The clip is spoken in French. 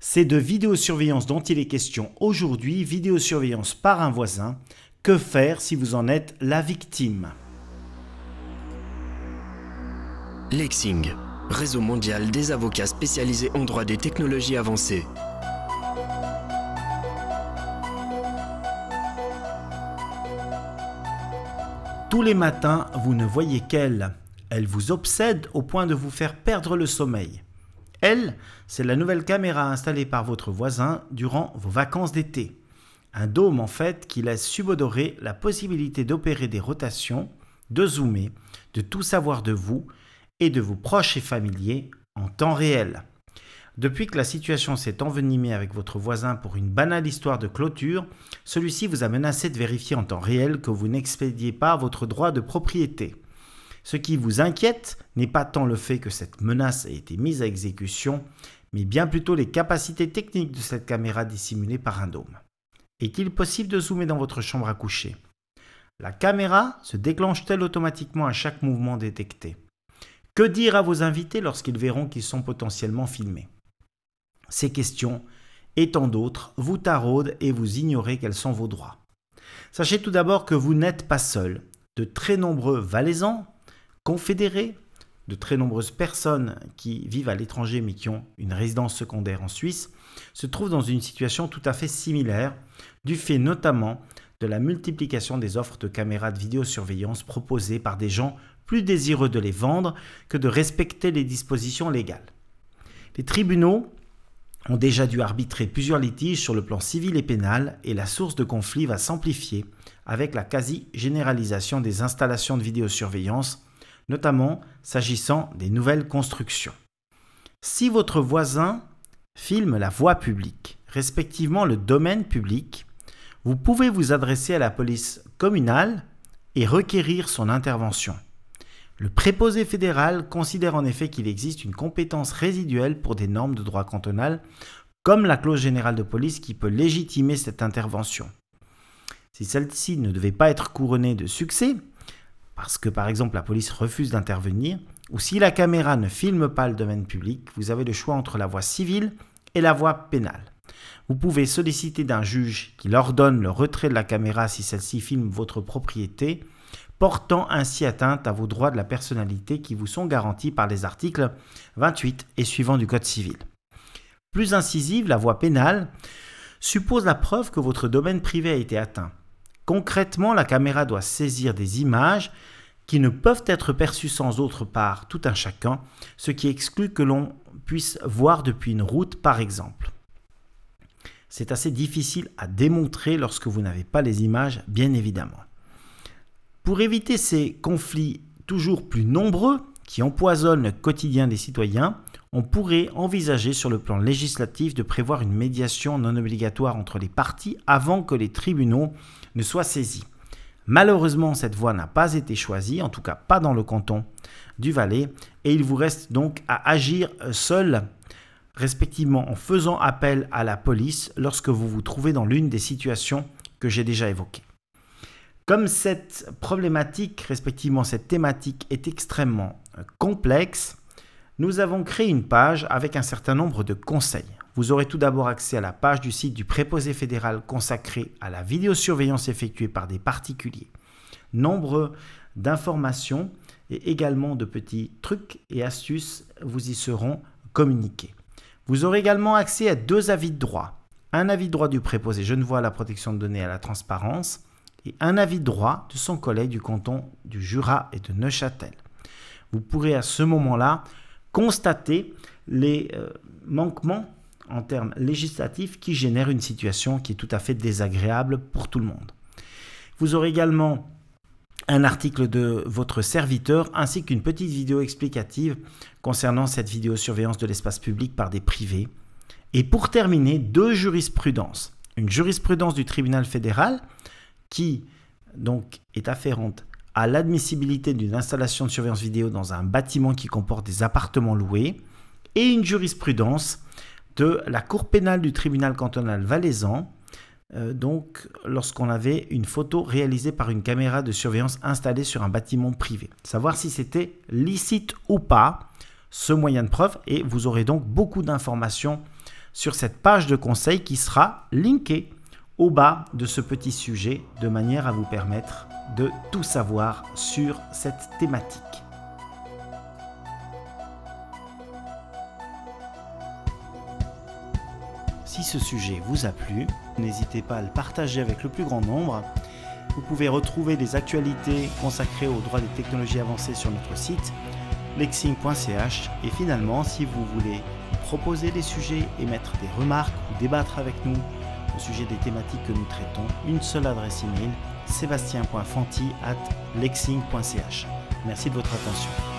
C'est de vidéosurveillance dont il est question aujourd'hui, vidéosurveillance par un voisin. Que faire si vous en êtes la victime? Lexing, réseau mondial des avocats spécialisés en droit des technologies avancées. Tous les matins, vous ne voyez qu'elle. Elle vous obsède au point de vous faire perdre le sommeil. Elle, c'est la nouvelle caméra installée par votre voisin durant vos vacances d'été. Un dôme en fait qui laisse subodorer la possibilité d'opérer des rotations, de zoomer, de tout savoir de vous et de vos proches et familiers en temps réel. Depuis que la situation s'est envenimée avec votre voisin pour une banale histoire de clôture, celui-ci vous a menacé de vérifier en temps réel que vous n'expédiez pas votre droit de propriété. Ce qui vous inquiète n'est pas tant le fait que cette menace ait été mise à exécution, mais bien plutôt les capacités techniques de cette caméra dissimulée par un dôme. Est-il possible de zoomer dans votre chambre à coucher? La caméra se déclenche-t-elle automatiquement à chaque mouvement détecté? Que dire à vos invités lorsqu'ils verront qu'ils sont potentiellement filmés? Ces questions et tant d'autres vous taraudent et vous ignorez quels sont vos droits. Sachez tout d'abord que vous n'êtes pas seul. De très nombreux valaisans, confédérés, de très nombreuses personnes qui vivent à l'étranger mais qui ont une résidence secondaire en Suisse, se trouvent dans une situation tout à fait similaire, du fait notamment de la multiplication des offres de caméras de vidéosurveillance proposées par des gens plus désireux de les vendre que de respecter les dispositions légales. Les tribunaux ont déjà dû arbitrer plusieurs litiges sur le plan civil et pénal et la source de conflit va s'amplifier avec la quasi-généralisation des installations de vidéosurveillance notamment s'agissant des nouvelles constructions. Si votre voisin filme la voie publique, respectivement le domaine public, vous pouvez vous adresser à la police communale et requérir son intervention. Le préposé fédéral considère en effet qu'il existe une compétence résiduelle pour des normes de droit cantonal, comme la clause générale de police qui peut légitimer cette intervention. Si celle-ci ne devait pas être couronnée de succès, parce que par exemple la police refuse d'intervenir, ou si la caméra ne filme pas le domaine public, vous avez le choix entre la voie civile et la voie pénale. Vous pouvez solliciter d'un juge qui ordonne le retrait de la caméra si celle-ci filme votre propriété, portant ainsi atteinte à vos droits de la personnalité qui vous sont garantis par les articles 28 et suivants du Code civil. Plus incisive, la voie pénale suppose la preuve que votre domaine privé a été atteint. Concrètement, la caméra doit saisir des images qui ne peuvent être perçues sans autre part tout un chacun, ce qui exclut que l'on puisse voir depuis une route par exemple. C'est assez difficile à démontrer lorsque vous n'avez pas les images, bien évidemment. Pour éviter ces conflits toujours plus nombreux qui empoisonnent le quotidien des citoyens, on pourrait envisager sur le plan législatif de prévoir une médiation non obligatoire entre les parties avant que les tribunaux ne soient saisis. Malheureusement, cette voie n'a pas été choisie, en tout cas pas dans le canton du Valais, et il vous reste donc à agir seul, respectivement en faisant appel à la police lorsque vous vous trouvez dans l'une des situations que j'ai déjà évoquées. Comme cette problématique, respectivement cette thématique, est extrêmement complexe, nous avons créé une page avec un certain nombre de conseils. Vous aurez tout d'abord accès à la page du site du préposé fédéral consacrée à la vidéosurveillance effectuée par des particuliers. Nombre d'informations et également de petits trucs et astuces vous y seront communiqués. Vous aurez également accès à deux avis de droit. Un avis de droit du préposé Genevois à la protection de données à la transparence et un avis de droit de son collègue du canton du Jura et de Neuchâtel. Vous pourrez à ce moment-là constater les euh, manquements en termes législatifs qui génèrent une situation qui est tout à fait désagréable pour tout le monde. Vous aurez également un article de votre serviteur ainsi qu'une petite vidéo explicative concernant cette vidéosurveillance de l'espace public par des privés. Et pour terminer, deux jurisprudences. Une jurisprudence du tribunal fédéral qui donc est afférente à l'admissibilité d'une installation de surveillance vidéo dans un bâtiment qui comporte des appartements loués et une jurisprudence de la Cour pénale du tribunal cantonal valaisan, euh, donc lorsqu'on avait une photo réalisée par une caméra de surveillance installée sur un bâtiment privé. Savoir si c'était licite ou pas ce moyen de preuve et vous aurez donc beaucoup d'informations sur cette page de conseil qui sera linkée au bas de ce petit sujet de manière à vous permettre de tout savoir sur cette thématique. Si ce sujet vous a plu, n'hésitez pas à le partager avec le plus grand nombre. Vous pouvez retrouver des actualités consacrées aux droits des technologies avancées sur notre site lexing.ch et finalement si vous voulez proposer des sujets, émettre des remarques ou débattre avec nous au sujet des thématiques que nous traitons, une seule adresse email sébastien.fanti at lexing.ch. Merci de votre attention.